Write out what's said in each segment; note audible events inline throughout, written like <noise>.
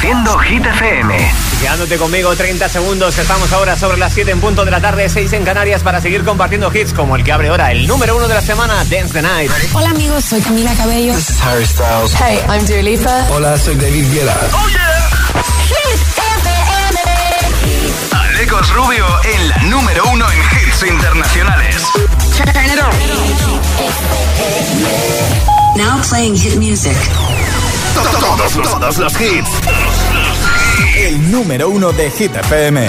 Reproduciendo Hit FM. Quedándote conmigo 30 segundos. Estamos ahora sobre las 7 en punto de la tarde, 6 en Canarias, para seguir compartiendo hits como el que abre ahora, el número uno de la semana, Dance the Night. Hola amigos, soy Camila Cabello. This is Harry Styles. Hey, I'm Dua Lipa. Hola, soy David Guetta. ¡Oh, yeah! Hit FM. Alecos Rubio en la número uno en hits internacionales. Turn it on. Now playing hit music. Todos, todos los hits. El número uno de Hit FM.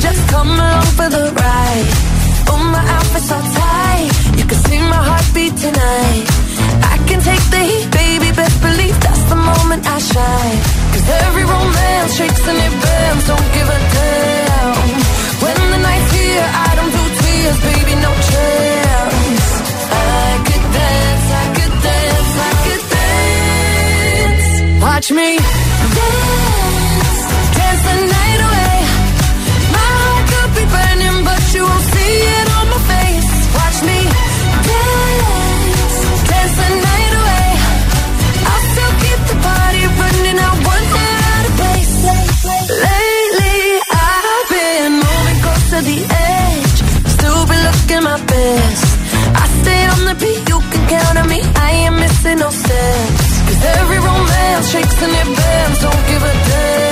Just come along for the ride. Oh, my outfit's so tight. You can see my heartbeat tonight. I can take the heat, baby. Best believe that's the moment I shine. Cause every romance shakes and it bends. Don't give a damn. When the night's here, I don't do tears, baby. No chance. I could dance, I could dance, I could dance. Watch me dance, dance the night away. My heart could be burning, but you won't see it on my face. Watch me dance, dance the night my best. I stay on the beat, you can count on me. I ain't missing no steps. Cause every romance shakes and it bends. Don't give a damn.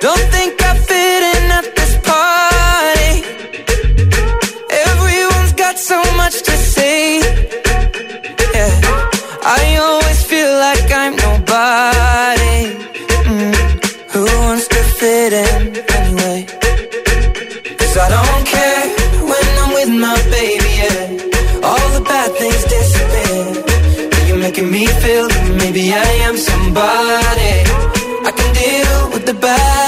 Don't think I fit in at this party. Everyone's got so much to say. Yeah. I always feel like I'm nobody. Mm. Who wants to fit in anyway? Cause I don't care when I'm with my baby, yeah. All the bad things disappear. You're making me feel maybe I am somebody. I can deal with the bad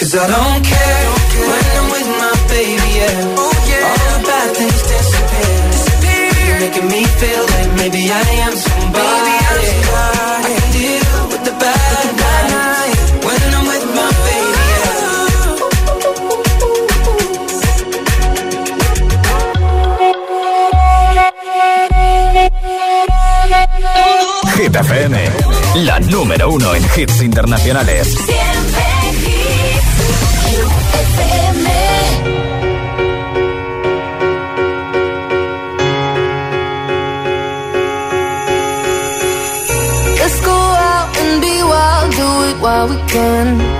cause I don't care when I'm with my baby. Yeah, oh, yeah. all the bad things disappear. You're making me feel like maybe I am somebody. I can deal with the bad nights when I'm with my baby. Yeah. Hit FM, la número uno en hits internacionales. Siempre it while we can.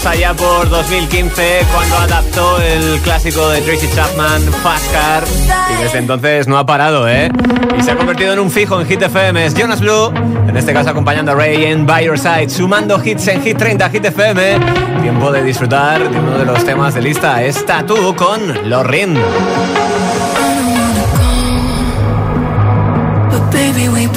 años, allá por 2015, cuando adaptó el clásico de Tracy Chapman, Fast Car. Y desde entonces no ha parado, ¿eh? Y se ha convertido en un fijo en Hit FM. Es Jonas Blue, en este caso acompañando a Ray en By Your Side, sumando hits en Hit 30, Hit FM. Tiempo de disfrutar de uno de los temas de lista, es Tattoo con Lorin. baby,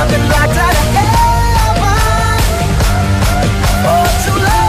I've been locked out of heaven too long.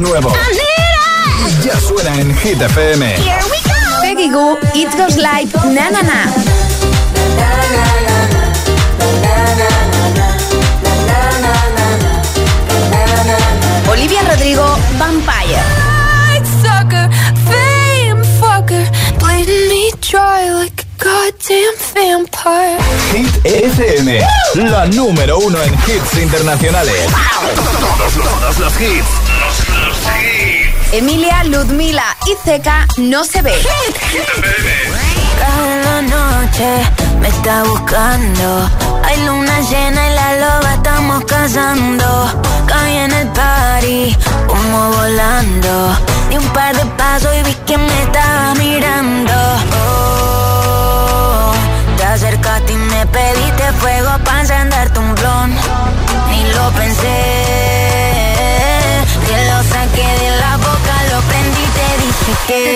Nuevo. Ya suena en Hit FM. Peggy Goo, It Goes Like Na Na Na. Olivia Rodrigo, Vampire. Sucker, fame fucker, bleeding me dry like a goddamn vampire. Hit FM, la número uno en hits internacionales. Todos, todos los hits. Emilia, Ludmila y Zeca no se ve. Cada noche me está buscando. Hay luna llena y la loba estamos cazando. Caí en el party, como volando. Di un par de pasos y vi que me estaba mirando.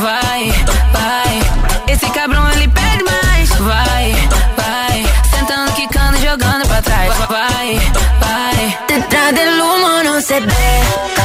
Vai, vai, esse cabrão ele pede mais. Vai, vai, sentando, quicando, jogando pra trás. Vai, vai, detrás del humo no se ve,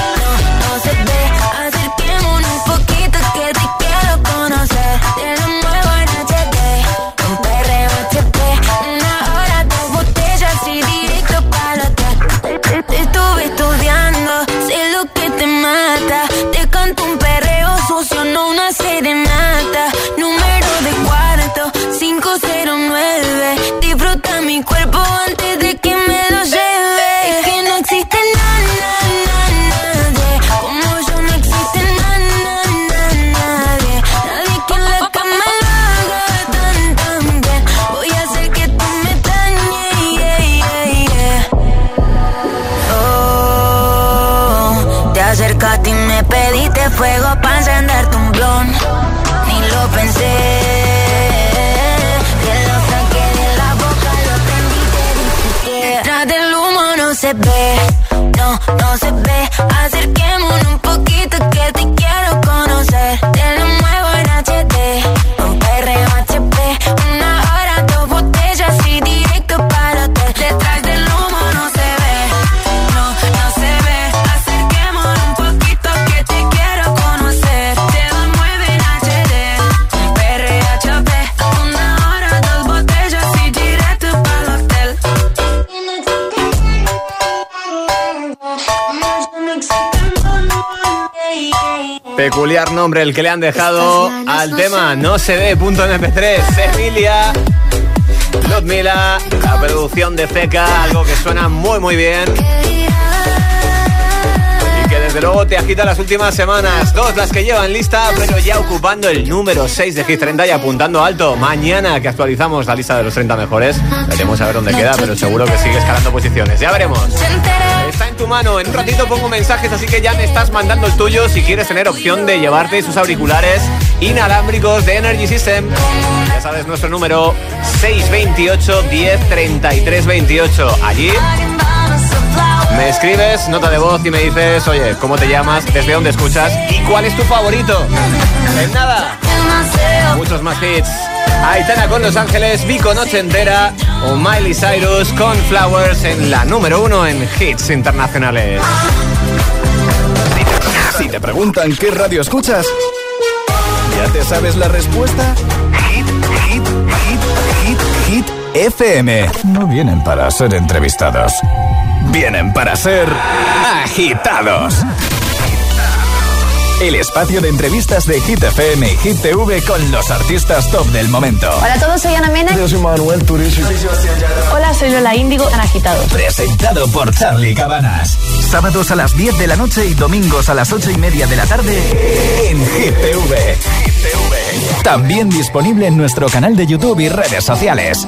Te y me pediste fuego para encenderte un blon. Ni lo pensé. Que lo saqué de la boca, lo prendí, te dije que del humo no se ve, no, no se ve. Acerquémonos un poquito que te quiero conocer. Peculiar nombre el que le han dejado al tema No se ve punto MP3 Emilia Ludmila La producción de Zeca Algo que suena muy muy bien desde luego te agita las últimas semanas. Dos las que llevan lista. Pero ya ocupando el número 6 de Hit 30 Y apuntando alto. Mañana que actualizamos la lista de los 30 mejores Veremos a ver dónde queda Pero seguro que sigue escalando posiciones. Ya veremos. Está en tu mano, en un ratito pongo mensajes, así que ya me estás mandando el tuyo si quieres tener opción de llevarte sus auriculares inalámbricos de Energy System. Ya sabes, nuestro número 628 10 33 28. Allí Me escribes nota de voz y me dices, oye, ¿cómo te llamas? ¿Desde dónde escuchas? ¿Y cuál es tu favorito? En nada. Muchos más hits. Aitana con Los Ángeles, Vico Noche Entera o Miley Cyrus con Flowers en la número uno en hits internacionales. Si te preguntan qué radio escuchas, ¿ya te sabes la respuesta? Hit, hit, hit, hit, hit, FM. No vienen para ser entrevistados, vienen para ser agitados. El espacio de entrevistas de Hit FM y Hit TV con los artistas top del momento. Hola a todos, soy Ana Mena. Yo soy Manuel Turizo. Hola, soy Lola Índigo, en Agitados. Presentado por Charlie Cabanas. Sábados a las 10 de la noche y domingos a las 8 y media de la tarde en Hit TV. También disponible en nuestro canal de YouTube y redes sociales.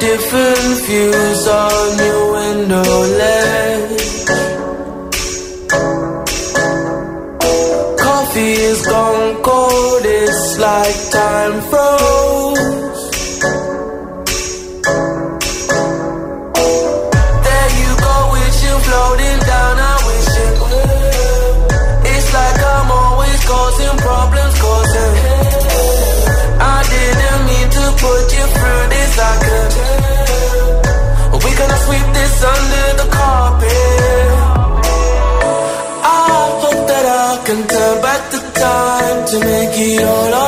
Different views on your window ledge. Coffee is gone cold, it's like time froze. To make it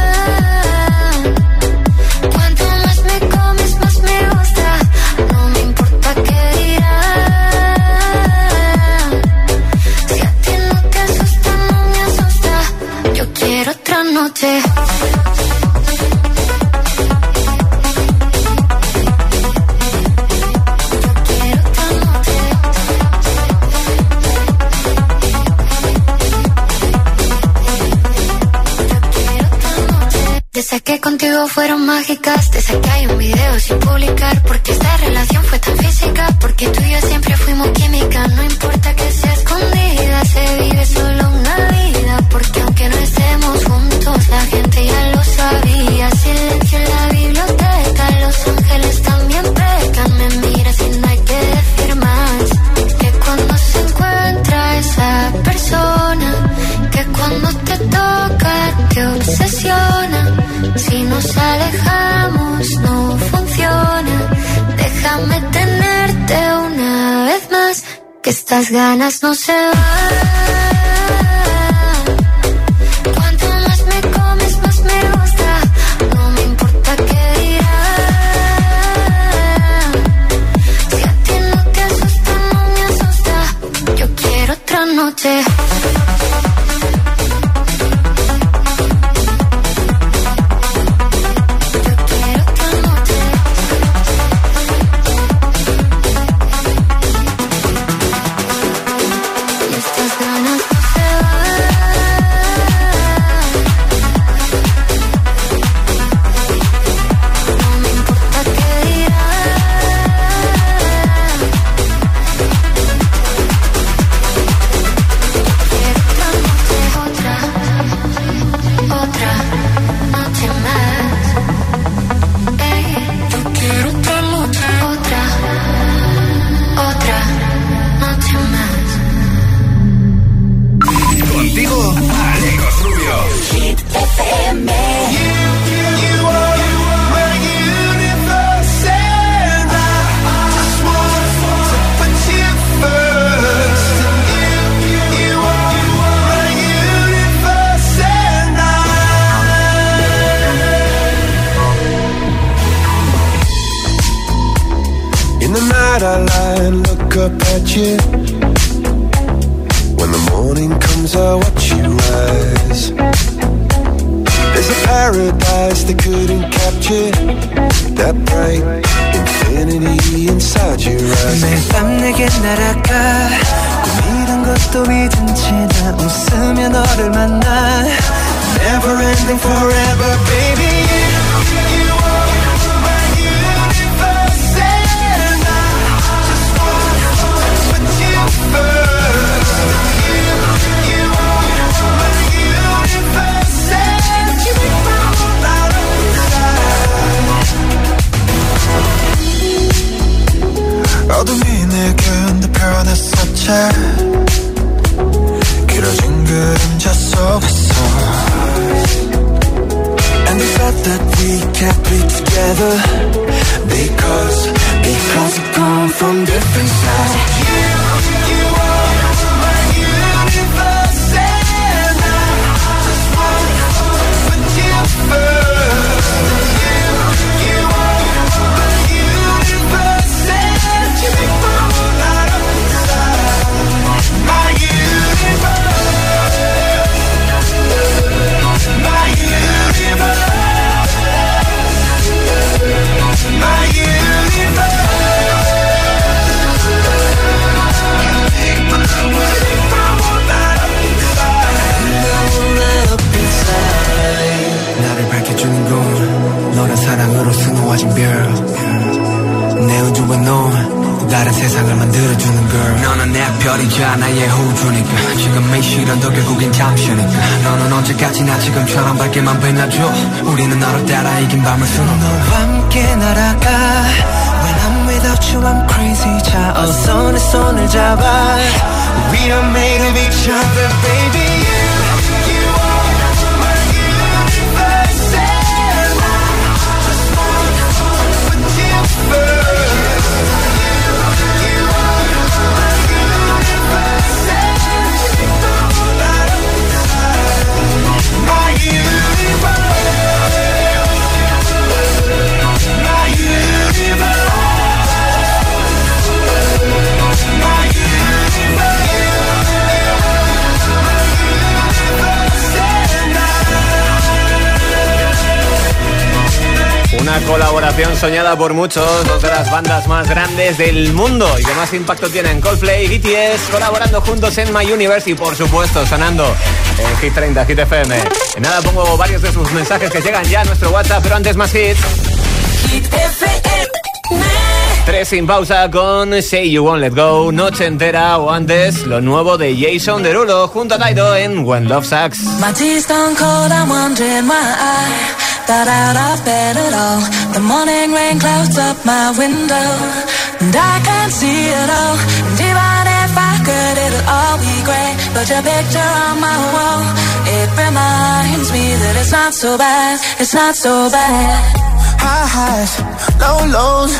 Fueron mágicas, que hay un video sin publicar, porque esta relación fue tan física, porque tú y yo estas ganas no se van. Cuanto más me comes, más me gusta. No me importa qué dirán. Si a ti no te asusta, no me asusta. Yo quiero otra noche. Soñada por muchos, dos de las bandas más grandes del mundo y que más impacto tienen Coldplay y BTS colaborando juntos en My Universe y por supuesto sonando en Hit 30, Hit FM. En nada pongo varios de sus mensajes que llegan ya a nuestro WhatsApp, pero antes más hits. Hit Tres sin pausa con Say You Won't Let Go, Noche Entera o antes lo nuevo de Jason Derulo junto a Taido en When Love Sucks. My tea's gone cold, I'm wondering why got out of bed at all. The morning rain clouds up my window and I can't see it all. And even if I could, it'll all be great. But your picture on my wall, it reminds me that it's not so bad, it's not so bad. High highs, low lows.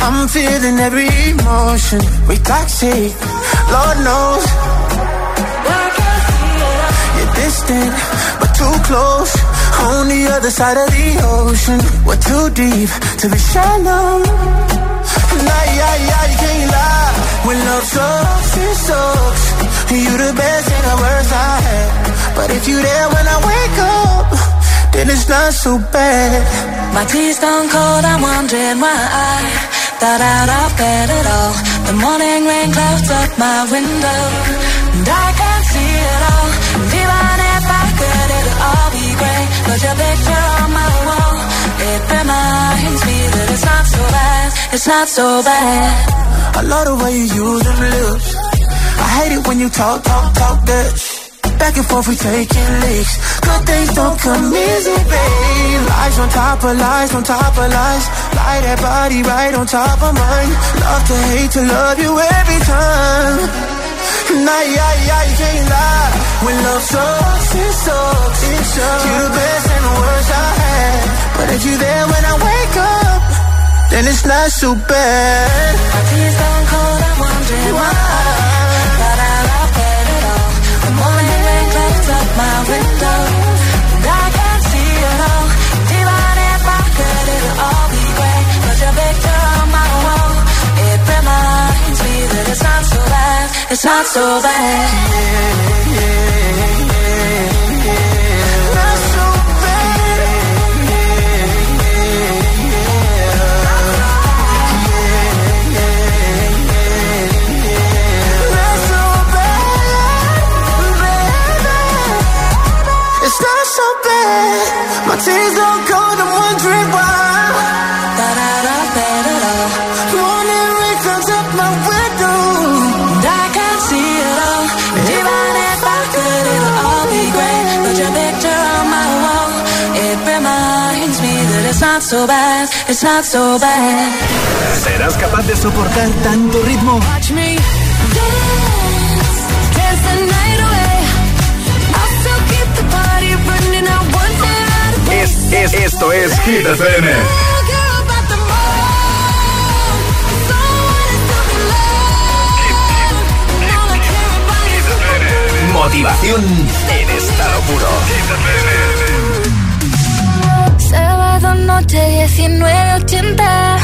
I'm feeling every emotion. We toxic, Lord knows. You're distant, but too close. On the other side of the ocean. We're too deep to be shallow. Nah, yeah, yeah, you can't lie. When love sucks, it sucks. You the best and the worst I had. But if you there when I wake up, then it's not so bad. My tea's gone cold, I'm wondering why I Got out of bed at all. The morning rain clouds up my window. And I But your picture on my wall, it reminds me that it's not so bad. It's not so bad. I love the way you use them lips. I hate it when you talk, talk, talk that Back and forth, we taking leaks. Good things don't come easy, babe. Lies on top of lies, on top of lies. Lie that body right on top of mine. Love to hate to love you every time. Nah, yeah, yeah, you can't lie. When love sucks, it sucks. It sucks. You the best the worst I had. But if you're there when I wake up, then it's not so bad. My tears gone cold, I'm wondering why. Thought I liked it at all. The morning rain clouds up my window And I can't see it all Even if I could, it'll all be great But your picture on my wall It reminds me that it's not so bad It's not so bad yeah, yeah, yeah, ¿Serás capaz de soportar tanto ritmo? Es, es, esto es Hit FM. Motivación en estado puro. Sábado noche 19.80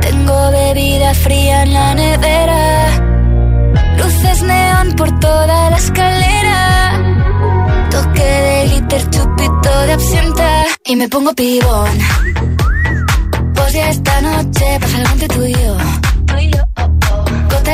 Tengo bebida fría en la nevera Luces neón por toda la escalera Toque de glitter, chupito de absenta Y me pongo pibón. Pues ya esta noche pasa algo entre tú y yo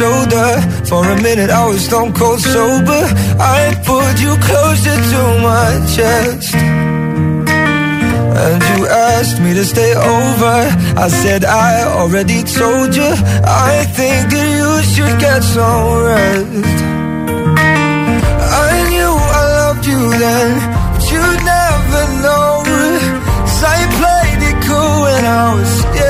shoulder. For a minute, I was stone cold sober. I pulled you closer to my chest. And you asked me to stay over. I said I already told you. I think that you should get some rest. I knew I loved you then, but you never know. 'Cause I played it cool when I was scared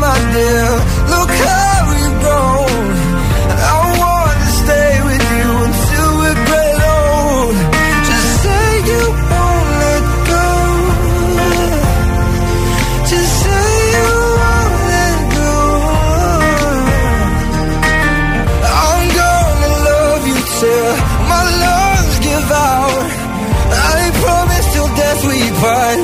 My dear. Look how we've grown. I wanna stay with you until we're great old. Just say you won't let go. Just say you won't let go. I'm gonna love you till my lungs give out. I promise till death we part,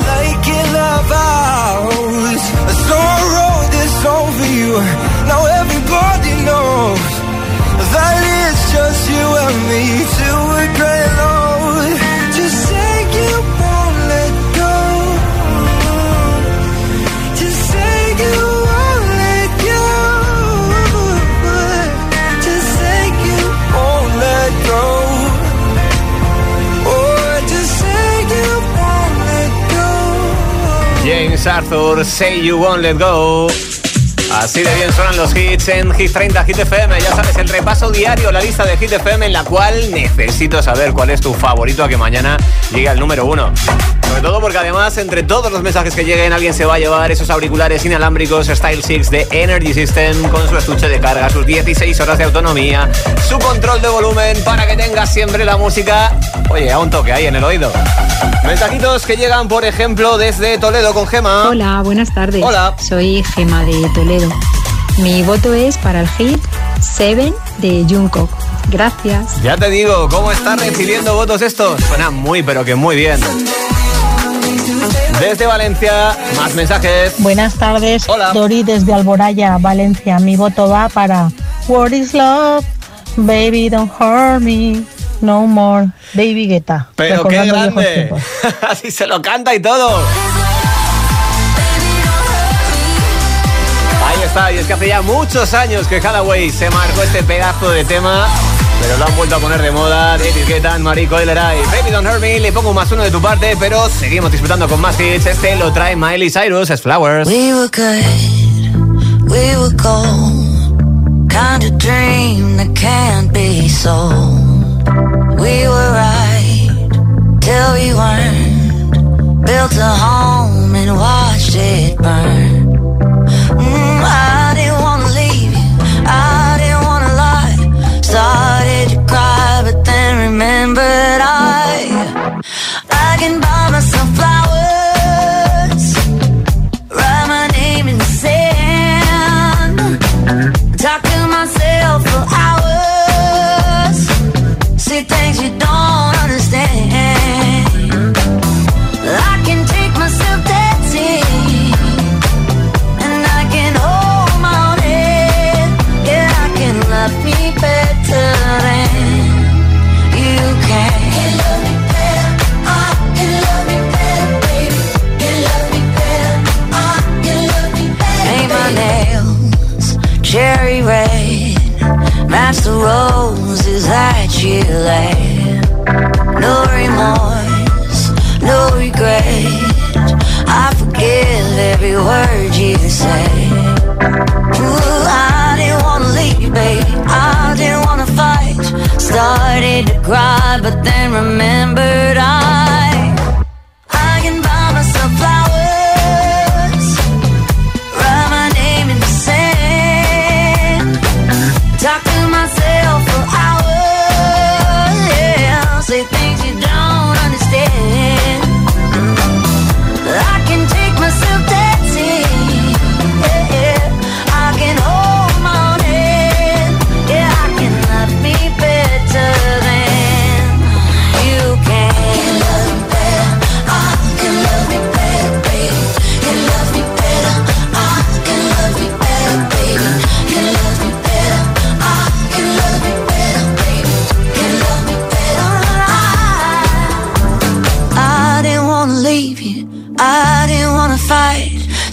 Say You Won't Let Go. Así de bien suenan los hits en Hit 30 Hit FM. Ya sabes, el repaso diario, la lista de Hit FM en la cual necesito saber cuál es tu favorito a que mañana llegue al número uno. Sobre todo porque además entre todos los mensajes que lleguen alguien se va a llevar esos auriculares inalámbricos Style 6 de Energy System con su estuche de carga, sus 16 horas de autonomía, su control de volumen para que tengas siempre la música, oye, a un toque ahí en el oído. Mensajitos que llegan, por ejemplo, desde Toledo con Gema. Hola, buenas tardes. Hola. Soy Gema de Toledo. Mi voto es para el hit Seven de Jungkook. Gracias. Ya te digo, ¿cómo están recibiendo votos estos? Suena muy, pero que muy bien. Desde Valencia, más mensajes. Buenas tardes. Hola. Dori desde Alboraya, Valencia. Mi voto va para What is Love? Baby, don't hurt me. No more. Baby Guetta. Pero qué grande. <laughs> Así se lo canta y todo. Ahí está, y es que hace ya muchos años que Hathaway se marcó este pedazo de tema, pero lo han vuelto a poner de moda. David Guetta, Marie Coileray, Baby Don't Hurt Me, le pongo más uno de tu parte, pero seguimos disfrutando con más hits. Este lo trae Miley Cyrus, es Flowers. We were good, we were gold. Kind of dream that can't be sold. We were right till we weren't. Built a home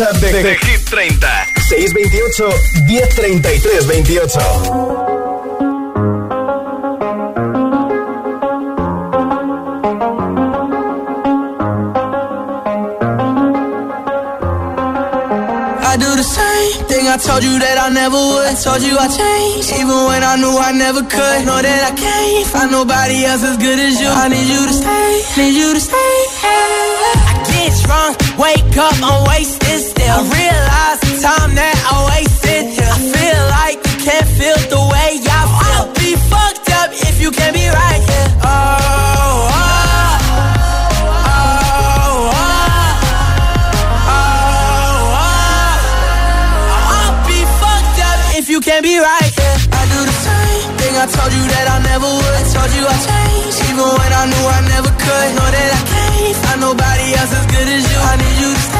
WhatsApp de, de Hit 30. 628 1033 28. I do the same thing I told you that I never would. I told you I changed, even when I knew I never could. Know that I can't find nobody else as good as you. I need you to stay, need you to stay. I get drunk, wake up, I'm wasted I realize the time that I wasted. here. I feel like you can't feel the way I feel. I'll be fucked up if you can be right here. Oh. Can't be right. Yeah. I do the same thing. I told you that I never would. I told you I changed, even when I knew I never could. Know that I can't find nobody else as good as you. I need you to stay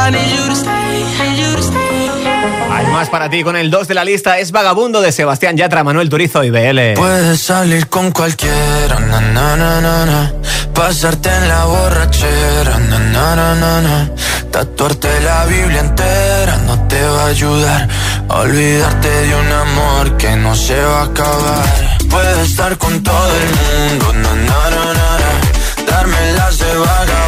I need you to stay, need you to stay. Hay más para ti con el 2 de la lista, es Vagabundo de Sebastián Yatra, Manuel Turizo y BL. Puedes salir con cualquiera, na, na, na, na, na. pasarte en la borrachera, na, na, na, na, na. tatuarte la Biblia entera no te va a ayudar olvidarte de un amor que no se va a acabar. Puedes estar con todo el mundo, na, na, na, na, na. darme las de vagabundo,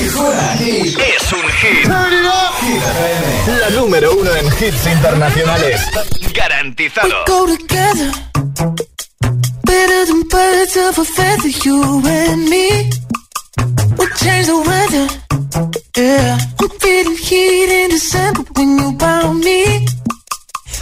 Es un hit. Hit FM, la número uno en hits internacionales. Garantizado. go together. Better than birds of a feather, you and me. We change the weather. Yeah, I'm feeling heat in December when you found me.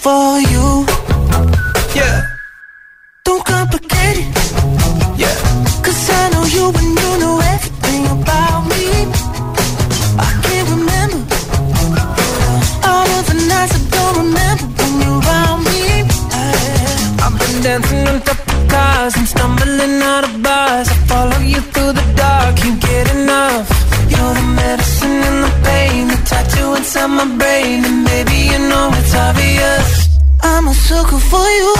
for you. Sucker for you.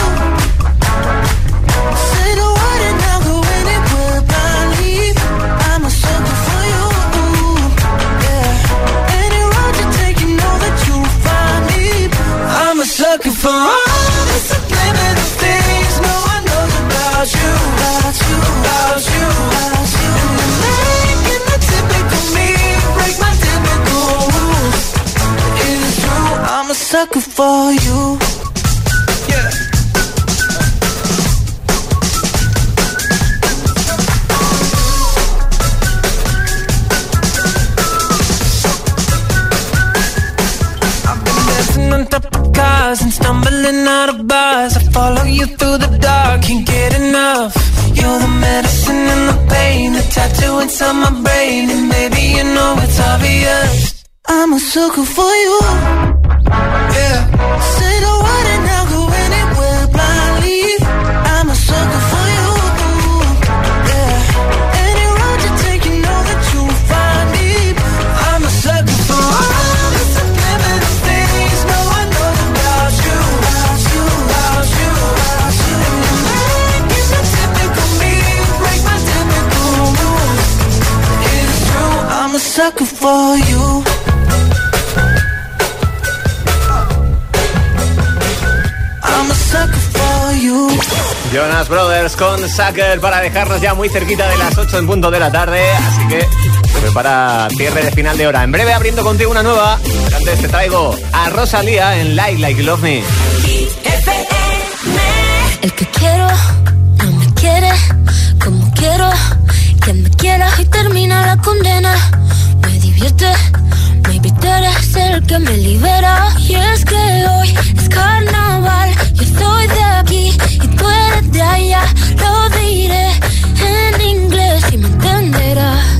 Say the word and I'll go anywhere blindly. I'm a sucker for you. Yeah. Any road you take, you know that you'll find me. I'm a sucker for all the subliminal things no one knows about you. Making the typical me break my typical rules. It's true, I'm a sucker for you. Follow you through the dark, can't get enough. You're the medicine and the pain, the tattoo inside my brain, and baby you know it's obvious. I'm a sucker for you. Yeah. Say the word for you. I'm a sucker for you. Jonas Brothers con Sucker para dejarnos ya muy cerquita de las 8 en punto de la tarde. Así que se prepara cierre de final de hora. En breve abriendo contigo una nueva. Pero antes te traigo a Rosalía en Like Like You Love Me. El que quiero no me quiere como quiero que me quiera y termina la condena. Divierte, maybe tú eres el que me libera. Y es que hoy es carnaval, yo soy de aquí y tú eres de allá. Lo diré en inglés y me entenderás.